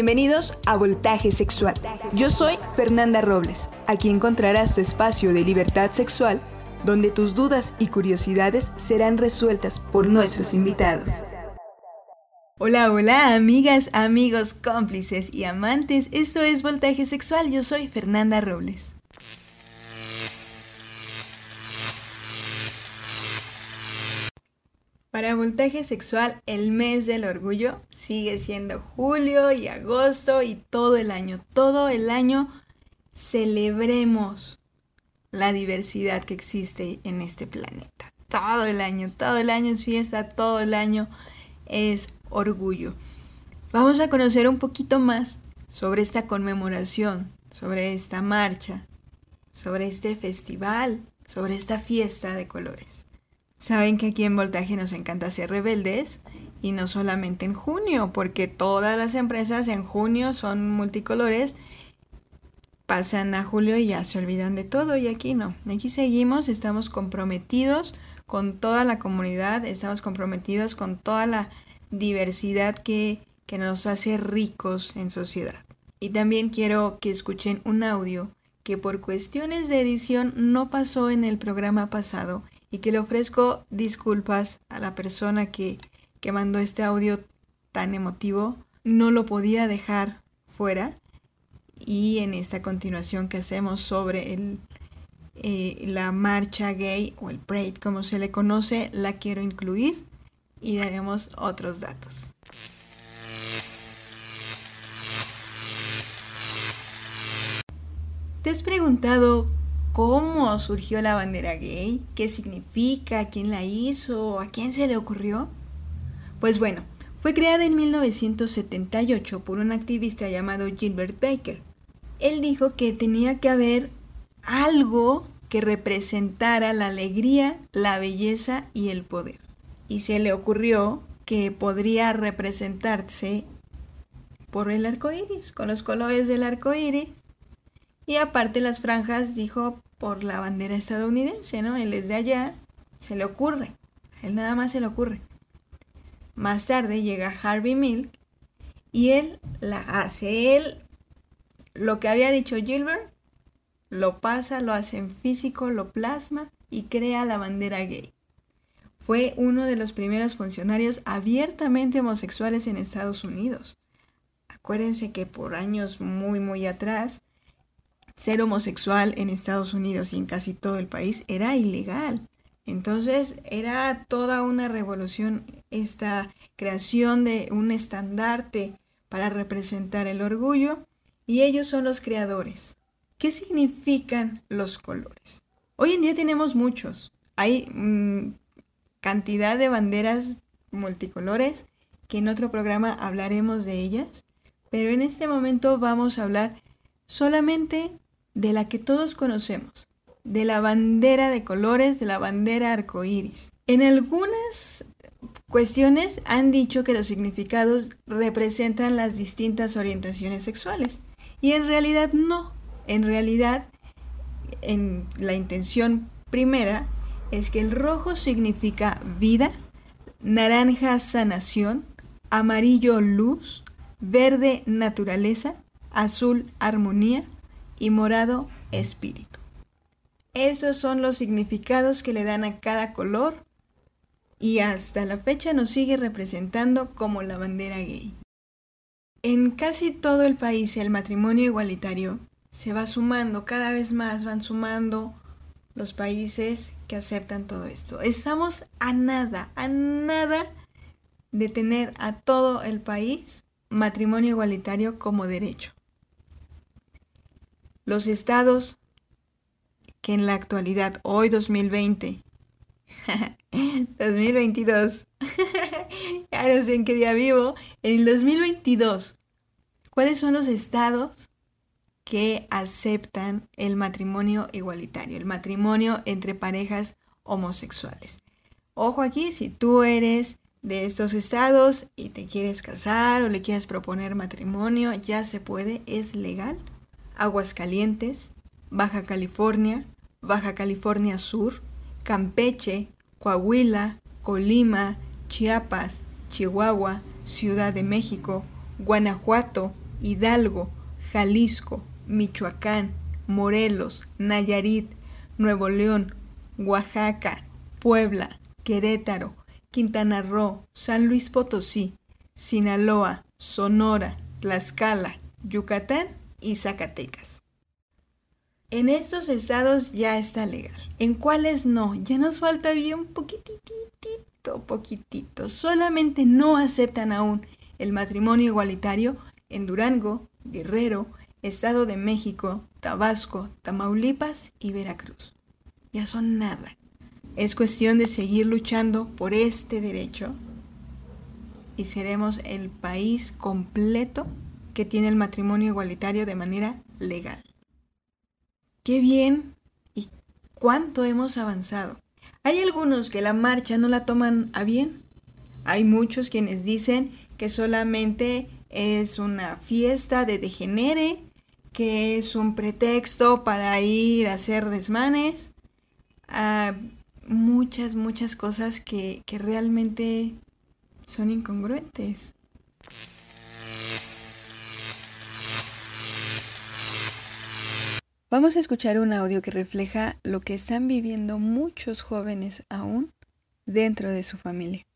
Bienvenidos a Voltaje Sexual. Yo soy Fernanda Robles. Aquí encontrarás tu espacio de libertad sexual donde tus dudas y curiosidades serán resueltas por nuestros invitados. Hola, hola, amigas, amigos, cómplices y amantes. Esto es Voltaje Sexual. Yo soy Fernanda Robles. Para voltaje sexual, el mes del orgullo sigue siendo julio y agosto y todo el año. Todo el año celebremos la diversidad que existe en este planeta. Todo el año, todo el año es fiesta, todo el año es orgullo. Vamos a conocer un poquito más sobre esta conmemoración, sobre esta marcha, sobre este festival, sobre esta fiesta de colores. Saben que aquí en Voltaje nos encanta ser rebeldes y no solamente en junio, porque todas las empresas en junio son multicolores, pasan a julio y ya se olvidan de todo y aquí no. Aquí seguimos, estamos comprometidos con toda la comunidad, estamos comprometidos con toda la diversidad que, que nos hace ricos en sociedad. Y también quiero que escuchen un audio que por cuestiones de edición no pasó en el programa pasado y que le ofrezco disculpas a la persona que, que mandó este audio tan emotivo. No lo podía dejar fuera y en esta continuación que hacemos sobre el, eh, la marcha gay o el parade como se le conoce, la quiero incluir y daremos otros datos. ¿Te has preguntado cómo surgió la bandera gay, qué significa, quién la hizo, a quién se le ocurrió. Pues bueno, fue creada en 1978 por un activista llamado Gilbert Baker. Él dijo que tenía que haber algo que representara la alegría, la belleza y el poder. Y se le ocurrió que podría representarse por el arco iris, con los colores del arco iris y aparte las franjas dijo por la bandera estadounidense, ¿no? Él es de allá, se le ocurre, a él nada más se le ocurre. Más tarde llega Harvey Milk y él la hace. Él, lo que había dicho Gilbert, lo pasa, lo hace en físico, lo plasma y crea la bandera gay. Fue uno de los primeros funcionarios abiertamente homosexuales en Estados Unidos. Acuérdense que por años muy, muy atrás, ser homosexual en Estados Unidos y en casi todo el país era ilegal. Entonces era toda una revolución esta creación de un estandarte para representar el orgullo y ellos son los creadores. ¿Qué significan los colores? Hoy en día tenemos muchos. Hay mm, cantidad de banderas multicolores que en otro programa hablaremos de ellas, pero en este momento vamos a hablar solamente de la que todos conocemos, de la bandera de colores, de la bandera arcoíris. En algunas cuestiones han dicho que los significados representan las distintas orientaciones sexuales y en realidad no. En realidad, en la intención primera es que el rojo significa vida, naranja sanación, amarillo luz, verde naturaleza, azul armonía, y morado espíritu. Esos son los significados que le dan a cada color y hasta la fecha nos sigue representando como la bandera gay. En casi todo el país el matrimonio igualitario se va sumando, cada vez más van sumando los países que aceptan todo esto. Estamos a nada, a nada de tener a todo el país matrimonio igualitario como derecho. Los estados que en la actualidad, hoy 2020, 2022, ya no sé en qué día vivo, en el 2022, ¿cuáles son los estados que aceptan el matrimonio igualitario, el matrimonio entre parejas homosexuales? Ojo aquí, si tú eres de estos estados y te quieres casar o le quieres proponer matrimonio, ya se puede, es legal. Aguascalientes, Baja California, Baja California Sur, Campeche, Coahuila, Colima, Chiapas, Chihuahua, Ciudad de México, Guanajuato, Hidalgo, Jalisco, Michoacán, Morelos, Nayarit, Nuevo León, Oaxaca, Puebla, Querétaro, Quintana Roo, San Luis Potosí, Sinaloa, Sonora, Tlaxcala, Yucatán y Zacatecas. En estos estados ya está legal. ¿En cuáles no? Ya nos falta bien poquitito, poquitito. Solamente no aceptan aún el matrimonio igualitario en Durango, Guerrero, Estado de México, Tabasco, Tamaulipas y Veracruz. Ya son nada. Es cuestión de seguir luchando por este derecho y seremos el país completo que tiene el matrimonio igualitario de manera legal. Qué bien y cuánto hemos avanzado. Hay algunos que la marcha no la toman a bien. Hay muchos quienes dicen que solamente es una fiesta de degenere que es un pretexto para ir a hacer desmanes, a muchas, muchas cosas que, que realmente son incongruentes. Vamos a escuchar un audio que refleja lo que están viviendo muchos jóvenes aún dentro de su familia.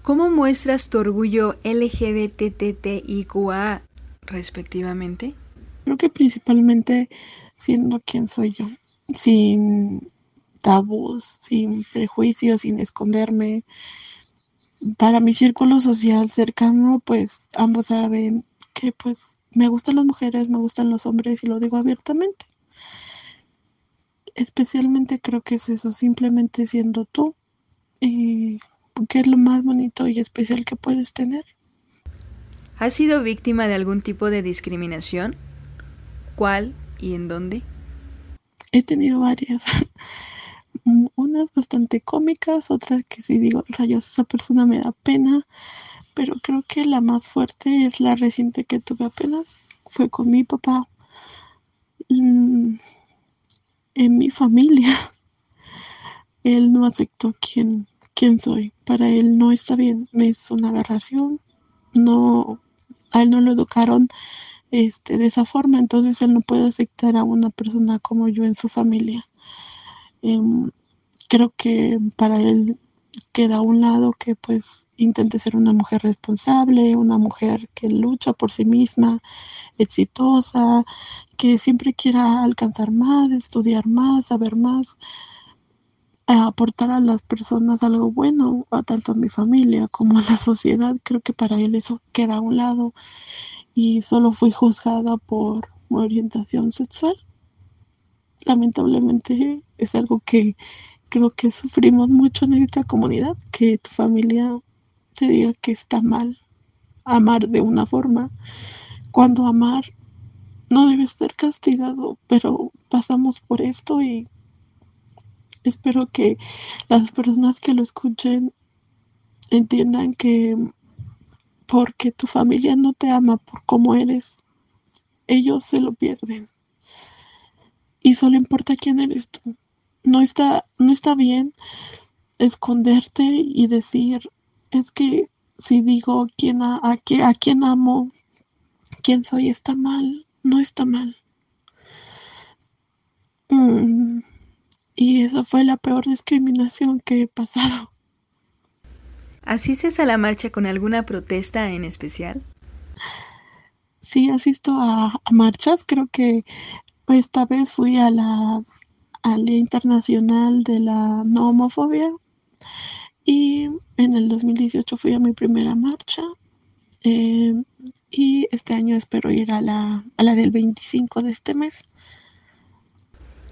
¿Cómo muestras tu orgullo LGBTTIQA respectivamente? Creo que principalmente siendo quien soy yo, sin tabús, sin prejuicios, sin esconderme. Para mi círculo social cercano, pues ambos saben que pues me gustan las mujeres, me gustan los hombres y lo digo abiertamente. Especialmente creo que es eso, simplemente siendo tú, y que es lo más bonito y especial que puedes tener. ¿Has sido víctima de algún tipo de discriminación? ¿Cuál y en dónde? He tenido varias. Unas bastante cómicas, otras que si digo, rayos, esa persona me da pena. Pero creo que la más fuerte es la reciente que tuve apenas. Fue con mi papá. Mm, en mi familia. Él no aceptó quién, quién soy. Para él no está bien. Es una aberración. No a él no lo educaron este, de esa forma, entonces él no puede aceptar a una persona como yo en su familia. Em, creo que para él queda a un lado que pues intente ser una mujer responsable, una mujer que lucha por sí misma, exitosa, que siempre quiera alcanzar más, estudiar más, saber más, aportar a las personas algo bueno, a tanto a mi familia como a la sociedad. Creo que para él eso queda a un lado y solo fui juzgada por mi orientación sexual. Lamentablemente es algo que creo que sufrimos mucho en esta comunidad, que tu familia te diga que está mal amar de una forma, cuando amar no debe ser castigado, pero pasamos por esto y espero que las personas que lo escuchen entiendan que porque tu familia no te ama por cómo eres, ellos se lo pierden. Y solo importa quién eres tú. No está, no está bien esconderte y decir, es que si digo quién a, a, a quién amo, quién soy, está mal. No está mal. Mm, y esa fue la peor discriminación que he pasado. ¿Asistes a la marcha con alguna protesta en especial? Sí, asisto a, a marchas. Creo que esta vez fui a la al Día Internacional de la No Homofobia y en el 2018 fui a mi primera marcha eh, y este año espero ir a la, a la del 25 de este mes.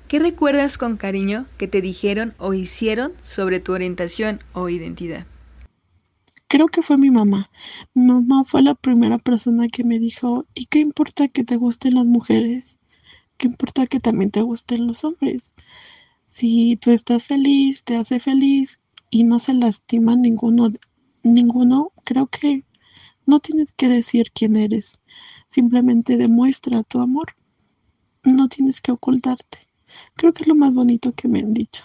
¿Qué recuerdas con cariño que te dijeron o hicieron sobre tu orientación o identidad? Creo que fue mi mamá. Mi mamá fue la primera persona que me dijo, ¿y qué importa que te gusten las mujeres? ¿Qué importa que también te gusten los hombres? Si tú estás feliz, te hace feliz y no se lastima ninguno, ninguno, creo que no tienes que decir quién eres. Simplemente demuestra tu amor. No tienes que ocultarte. Creo que es lo más bonito que me han dicho.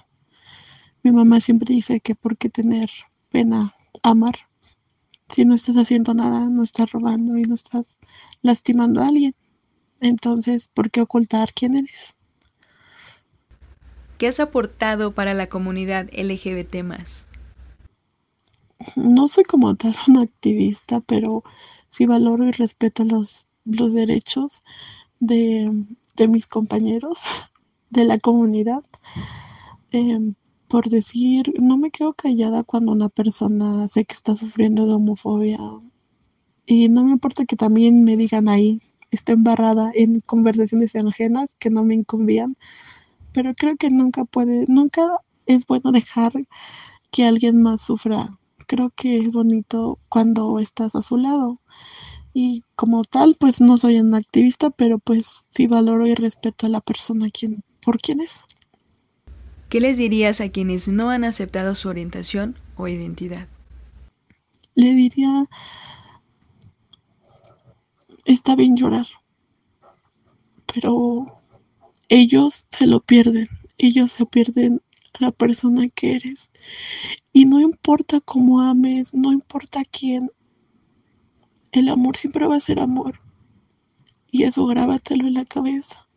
Mi mamá siempre dice que por qué tener pena amar. si no estás haciendo nada, no estás robando y no estás lastimando a alguien. Entonces, ¿por qué ocultar quién eres? ¿Qué has aportado para la comunidad LGBT más? No soy como tal una activista, pero sí valoro y respeto los, los derechos de, de mis compañeros de la comunidad. Em, por decir, no me quedo callada cuando una persona sé que está sufriendo de homofobia. Y no me importa que también me digan ahí, está embarrada en conversaciones ajenas que no me incumbían. Pero creo que nunca puede, nunca es bueno dejar que alguien más sufra. Creo que es bonito cuando estás a su lado. Y como tal, pues no soy una activista, pero pues sí valoro y respeto a la persona quien, por quien es. ¿Qué les dirías a quienes no han aceptado su orientación o identidad? Le diría, está bien llorar, pero ellos se lo pierden, ellos se pierden a la persona que eres. Y no importa cómo ames, no importa quién, el amor siempre va a ser amor. Y eso grábatelo en la cabeza.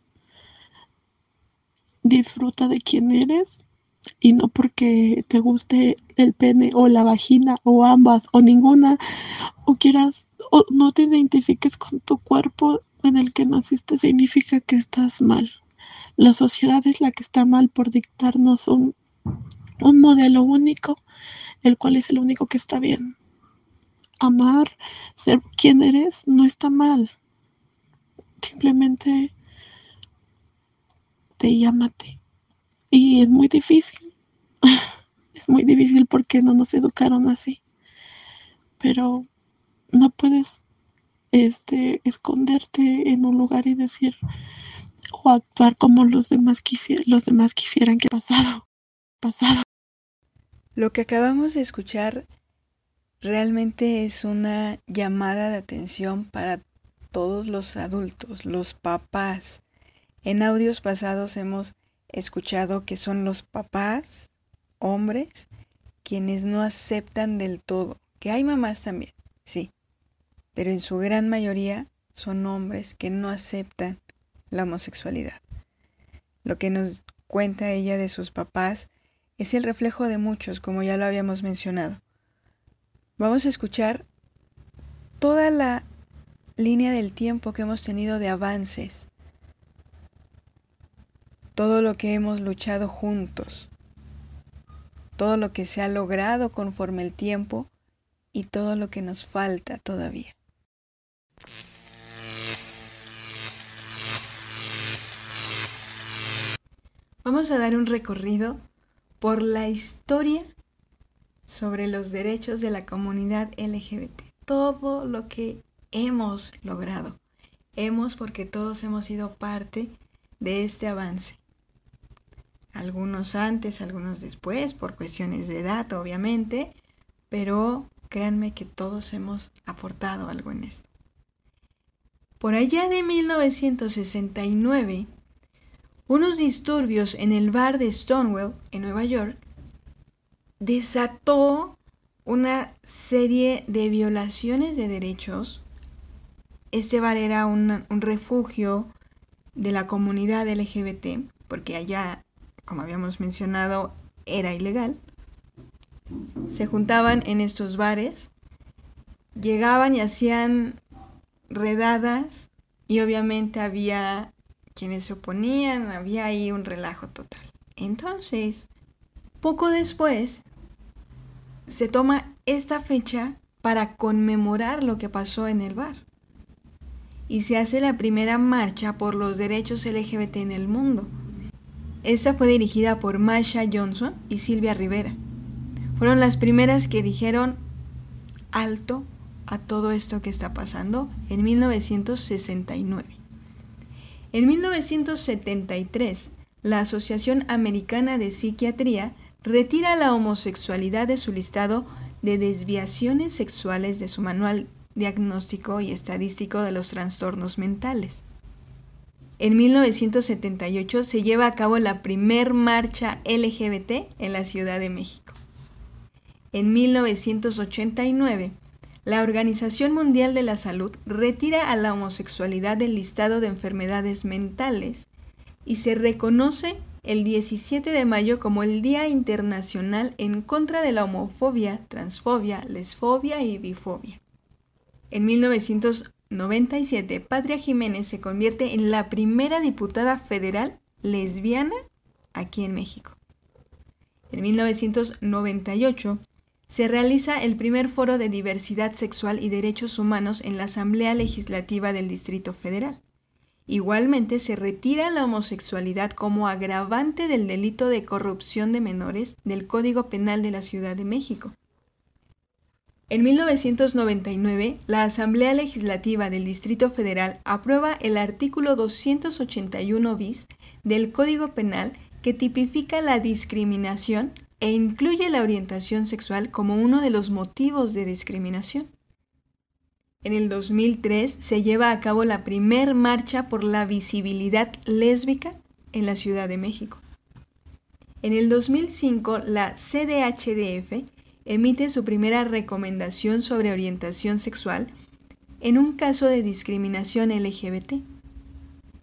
Disfruta de quién eres y no porque te guste el pene o la vagina o ambas o ninguna o quieras o no te identifiques con tu cuerpo en el que naciste significa que estás mal. La sociedad es la que está mal por dictarnos un, un modelo único, el cual es el único que está bien amar, ser quien eres, no está mal. Simplemente te llámate. Y es muy difícil. es muy difícil porque no nos educaron así. Pero no puedes este esconderte en un lugar y decir o actuar como los demás los demás quisieran que pasado, pasado. Lo que acabamos de escuchar realmente es una llamada de atención para todos los adultos, los papás. En audios pasados hemos escuchado que son los papás, hombres, quienes no aceptan del todo, que hay mamás también, sí, pero en su gran mayoría son hombres que no aceptan la homosexualidad. Lo que nos cuenta ella de sus papás es el reflejo de muchos, como ya lo habíamos mencionado. Vamos a escuchar toda la línea del tiempo que hemos tenido de avances, todo lo que hemos luchado juntos, todo lo que se ha logrado conforme el tiempo y todo lo que nos falta todavía. Vamos a dar un recorrido por la historia sobre los derechos de la comunidad LGBT. Todo lo que hemos logrado. Hemos porque todos hemos sido parte de este avance. Algunos antes, algunos después, por cuestiones de edad, obviamente, pero créanme que todos hemos aportado algo en esto. Por allá de 1969, unos disturbios en el bar de Stonewall, en Nueva York, desató una serie de violaciones de derechos. Este bar era un, refugio de la comunidad LGBT, porque allá, como habíamos mencionado, era ilegal. Se juntaban en estos bares, llegaban y hacían redadas y obviamente había quienes se oponían, había ahí un relajo total. Entonces, poco después, se toma esta fecha para conmemorar lo que pasó en el bar. Y se hace la primera marcha por los derechos LGBT en el mundo. Esta fue dirigida por Marsha Johnson y Silvia Rivera. Fueron las primeras que dijeron alto a todo esto que está pasando en 1969. En 1973, la Asociación Americana de Psiquiatría retira la homosexualidad de su listado de desviaciones sexuales de su manual diagnóstico y estadístico de los trastornos mentales. En 1978 se lleva a cabo la primer marcha LGBT en la Ciudad de México. En 1989, la Organización Mundial de la Salud retira a la homosexualidad del listado de enfermedades mentales y se reconoce el 17 de mayo como el Día Internacional en contra de la homofobia, transfobia, lesfobia y bifobia. En 1997, Patria Jiménez se convierte en la primera diputada federal lesbiana aquí en México. En 1998, se realiza el primer foro de diversidad sexual y derechos humanos en la Asamblea Legislativa del Distrito Federal. Igualmente se retira la homosexualidad como agravante del delito de corrupción de menores del Código Penal de la Ciudad de México. En 1999, la Asamblea Legislativa del Distrito Federal aprueba el artículo 281 bis del Código Penal que tipifica la discriminación e incluye la orientación sexual como uno de los motivos de discriminación. En el 2003 se lleva a cabo la primer marcha por la visibilidad lésbica en la Ciudad de México. En el 2005 la CDHDF emite su primera recomendación sobre orientación sexual en un caso de discriminación LGBT.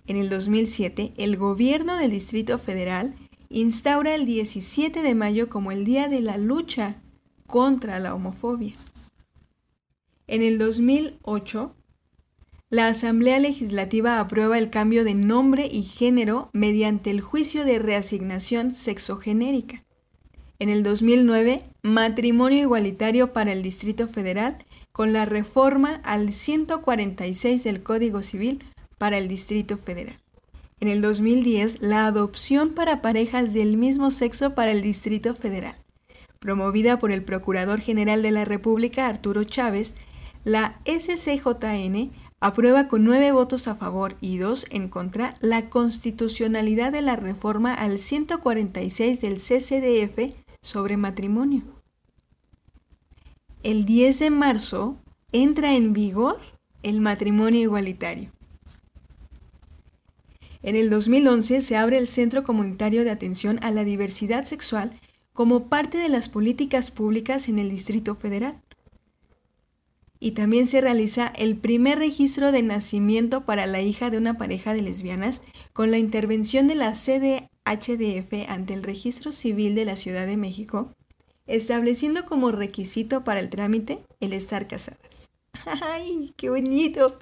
En el 2007 el gobierno del Distrito Federal instaura el 17 de mayo como el Día de la Lucha contra la Homofobia. En el 2008, la Asamblea Legislativa aprueba el cambio de nombre y género mediante el juicio de reasignación sexogenérica. En el 2009, matrimonio igualitario para el Distrito Federal con la reforma al 146 del Código Civil para el Distrito Federal. En el 2010, la adopción para parejas del mismo sexo para el Distrito Federal. Promovida por el Procurador General de la República, Arturo Chávez, la SCJN aprueba con nueve votos a favor y dos en contra la constitucionalidad de la reforma al 146 del CCDF sobre matrimonio. El 10 de marzo entra en vigor el matrimonio igualitario. En el 2011 se abre el Centro Comunitario de Atención a la Diversidad Sexual como parte de las políticas públicas en el Distrito Federal. Y también se realiza el primer registro de nacimiento para la hija de una pareja de lesbianas con la intervención de la CDHDF ante el Registro Civil de la Ciudad de México, estableciendo como requisito para el trámite el estar casadas. ¡Ay, qué bonito!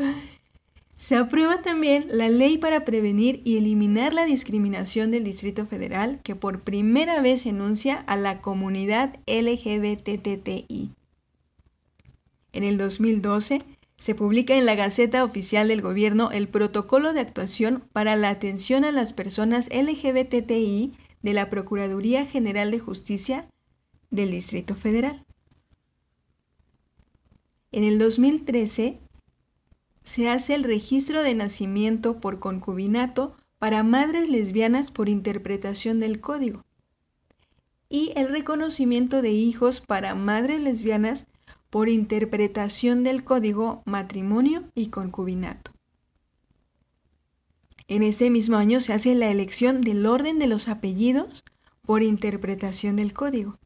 Se aprueba también la ley para prevenir y eliminar la discriminación del Distrito Federal que por primera vez enuncia a la comunidad LGBTTI. En el 2012 se publica en la Gaceta Oficial del Gobierno el Protocolo de Actuación para la Atención a las Personas LGBTI de la Procuraduría General de Justicia del Distrito Federal. En el 2013 se hace el registro de nacimiento por concubinato para madres lesbianas por interpretación del código y el reconocimiento de hijos para madres lesbianas por interpretación del código matrimonio y concubinato. En ese mismo año se hace la elección del orden de los apellidos por interpretación del código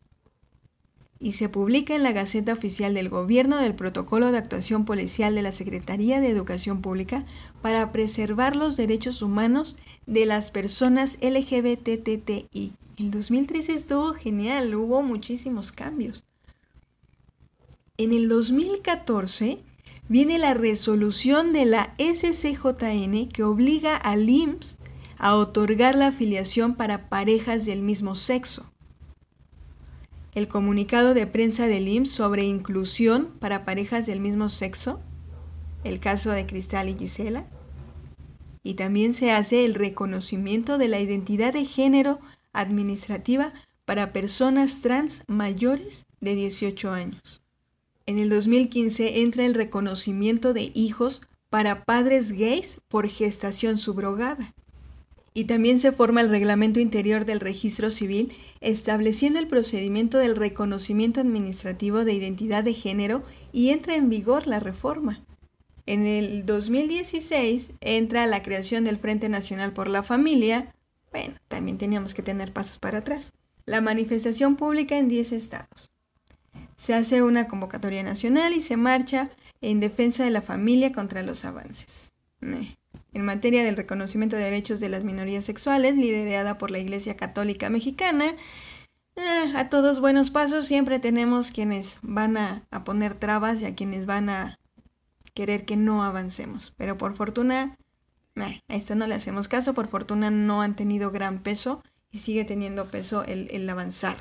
y se publica en la Gaceta Oficial del Gobierno del Protocolo de Actuación Policial de la Secretaría de Educación Pública para preservar los derechos humanos de las personas LGBTTI. El 2013 estuvo genial, hubo muchísimos cambios. En el 2014 viene la resolución de la SCJN que obliga al IMSS a otorgar la afiliación para parejas del mismo sexo el comunicado de prensa del IMSS sobre inclusión para parejas del mismo sexo, el caso de Cristal y Gisela, y también se hace el reconocimiento de la identidad de género administrativa para personas trans mayores de 18 años. En el 2015 entra el reconocimiento de hijos para padres gays por gestación subrogada. Y también se forma el reglamento interior del registro civil estableciendo el procedimiento del reconocimiento administrativo de identidad de género y entra en vigor la reforma. En el 2016 entra la creación del Frente Nacional por la Familia. Bueno, también teníamos que tener pasos para atrás. La manifestación pública en 10 estados. se hace una convocatoria nacional y se marcha en defensa de la familia contra los avances. En materia del reconocimiento de derechos de las minorías sexuales, liderada por la Iglesia Católica Mexicana, eh, a todos buenos pasos siempre tenemos quienes van a, poner trabas y a quienes van a querer que no avancemos. Pero por fortuna, a esto no le hacemos caso, por fortuna no han tenido gran peso y sigue teniendo peso el, el avanzar.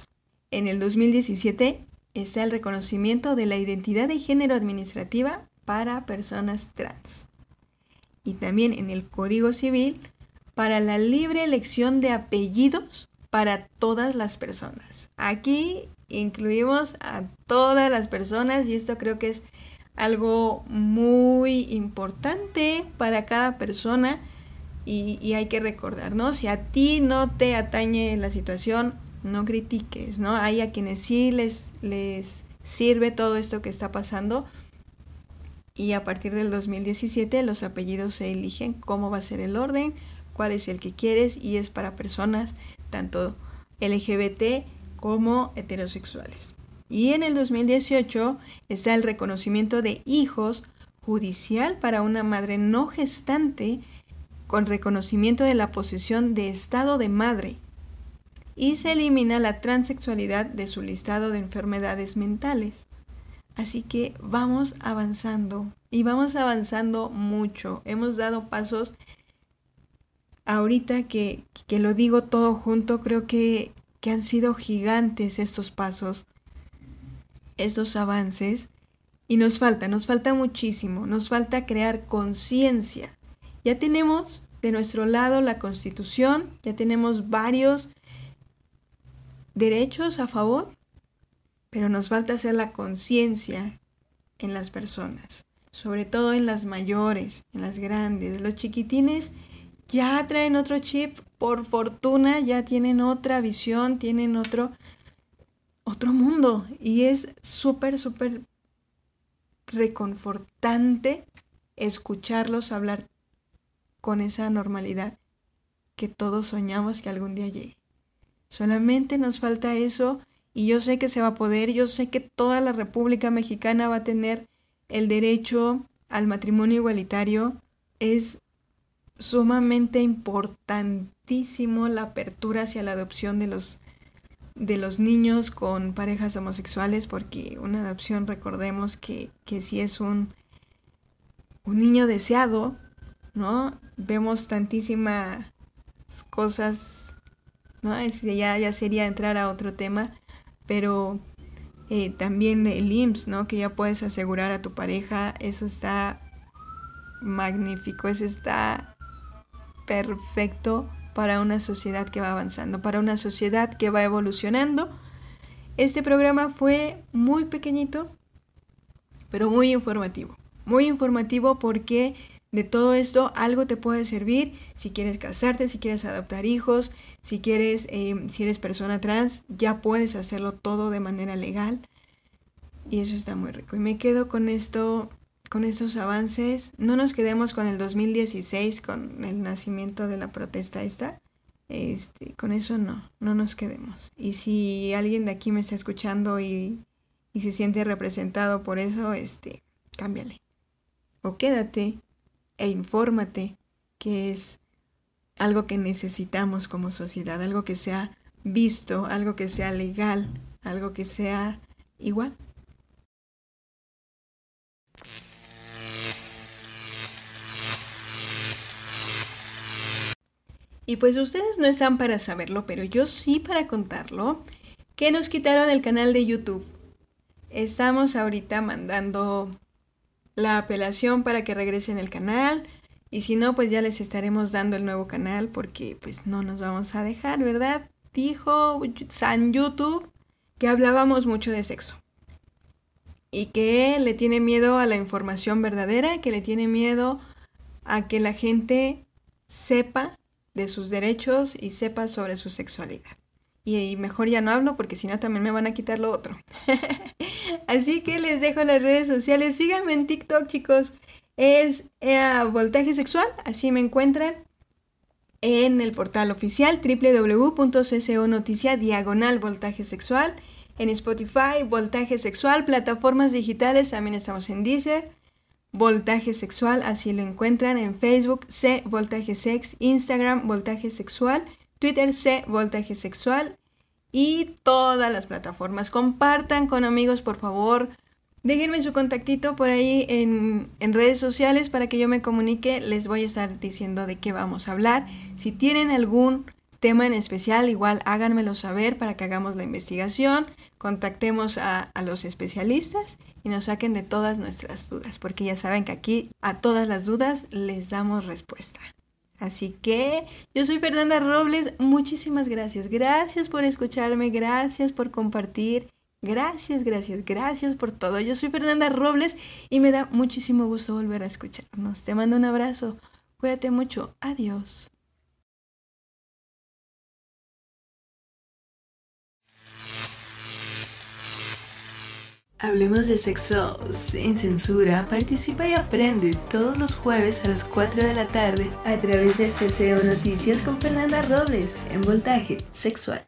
En el 2017 está el reconocimiento de la identidad de género administrativa para personas trans. Y también en el Código Civil para la libre elección de apellidos para todas las personas. Aquí incluimos a todas las personas y esto creo que es algo muy importante para cada persona y, hay que recordar, ¿no? Si a ti no te atañe la situación, no critiques, ¿no? Hay a quienes sí les, les sirve todo esto que está pasando y a partir del 2017 los apellidos se eligen, cómo va a ser el orden, cuál es el que quieres y es para personas tanto LGBT como heterosexuales. Y en el 2018 está el reconocimiento de hijos judicial para una madre no gestante con reconocimiento de la posesión de estado de madre. Y se elimina la transexualidad de su listado de enfermedades mentales. Así que vamos avanzando y vamos avanzando mucho. Hemos dado pasos ahorita que, lo digo todo junto, creo que, que han sido gigantes estos pasos, estos avances, y nos falta, nos falta muchísimo, nos falta crear conciencia. Ya tenemos de nuestro lado la constitución, ya tenemos varios derechos a favor, pero nos falta hacer la conciencia en las personas, sobre todo en las mayores, en las grandes, los chiquitines ya traen otro chip, por fortuna ya tienen otra visión, tienen otro, otro mundo. Y es súper, súper reconfortante escucharlos hablar con esa normalidad que todos soñamos que algún día llegue. Solamente nos falta eso y yo sé que se va a poder, yo sé que toda la República Mexicana va a tener el derecho al matrimonio igualitario. Es sumamente importantísimo la apertura hacia la adopción de los, de los niños con parejas homosexuales, porque una adopción, recordemos que, si es un, un niño deseado, ¿no? Vemos tantísimas cosas, ¿no? ya, ya sería entrar a otro tema, pero eh, también el IMSS, ¿no? Que ya puedes asegurar a tu pareja, eso está magnífico, eso está perfecto para una sociedad que va avanzando, para una sociedad que va evolucionando. Este programa fue muy pequeñito, pero muy informativo. Muy informativo porque de todo esto algo te puede servir si quieres casarte, si quieres adoptar hijos, si quieres, eh, si eres persona trans, ya puedes hacerlo todo de manera legal. Y eso está muy rico. Y me quedo con esto con esos avances, no nos quedemos con el 2016, con el nacimiento de la protesta esta. Este, con eso no, no nos quedemos. Y si alguien de aquí me está escuchando y, y se siente representado por eso, este, cámbiale. O quédate e infórmate, que es algo que necesitamos como sociedad, algo que sea visto, algo que sea legal, algo que sea igual. Y pues ustedes no están para saberlo, pero yo sí para contarlo, que nos quitaron el canal de YouTube. Estamos ahorita mandando la apelación para que regresen el canal. Y si no, pues ya les estaremos dando el nuevo canal porque pues no nos vamos a dejar, ¿verdad? Dijo San YouTube que hablábamos mucho de sexo. Y que le tiene miedo a la información verdadera, que le tiene miedo a que la gente sepa de sus derechos y sepa sobre su sexualidad. Y, mejor ya no hablo porque si no también me van a quitar lo otro. Así que les dejo las redes sociales. Síganme en TikTok, chicos. Es eh, Voltaje Sexual, así me encuentran en el portal oficial www.cconoticia diagonal voltaje sexual. en Spotify, Voltaje Sexual, plataformas digitales, también estamos en Deezer, Voltaje Sexual, así lo encuentran en Facebook, C Voltaje Sex, Instagram, Voltaje Sexual, Twitter, C Voltaje Sexual y todas las plataformas. Compartan con amigos, por favor. Déjenme su contactito por ahí en, en, redes sociales para que yo me comunique. Les voy a estar diciendo de qué vamos a hablar. Si tienen algún tema en especial, igual háganmelo saber para que hagamos la investigación, contactemos a, a, los especialistas y nos saquen de todas nuestras dudas, porque ya saben que aquí a todas las dudas les damos respuesta. Así que yo soy Fernanda Robles, muchísimas gracias, gracias por escucharme, gracias por compartir, gracias, gracias, gracias por todo. Yo soy Fernanda Robles y me da muchísimo gusto volver a escucharnos. Te mando un abrazo, cuídate mucho, adiós. Hablemos de sexo sin censura. Participa y aprende todos los jueves a las 4 de la tarde a través de CCO Noticias con Fernanda Robles en Voltaje Sexual.